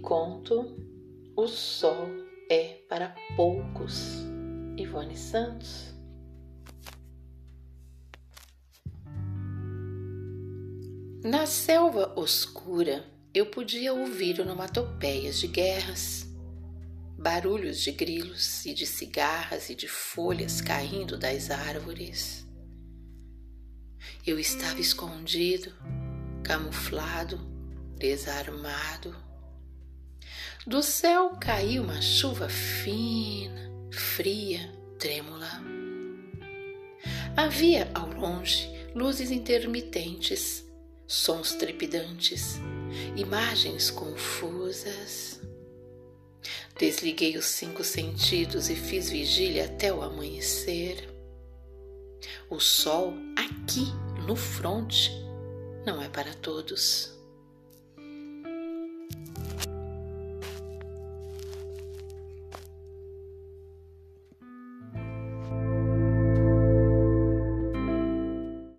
conto O Sol é para Poucos, Ivone Santos. Na selva oscura, eu podia ouvir onomatopeias de guerras, barulhos de grilos e de cigarras e de folhas caindo das árvores. Eu estava escondido, camuflado, desarmado. Do céu caiu uma chuva fina, fria, trêmula. Havia ao longe luzes intermitentes, sons trepidantes, imagens confusas. Desliguei os cinco sentidos e fiz vigília até o amanhecer. O sol aqui no fronte não é para todos.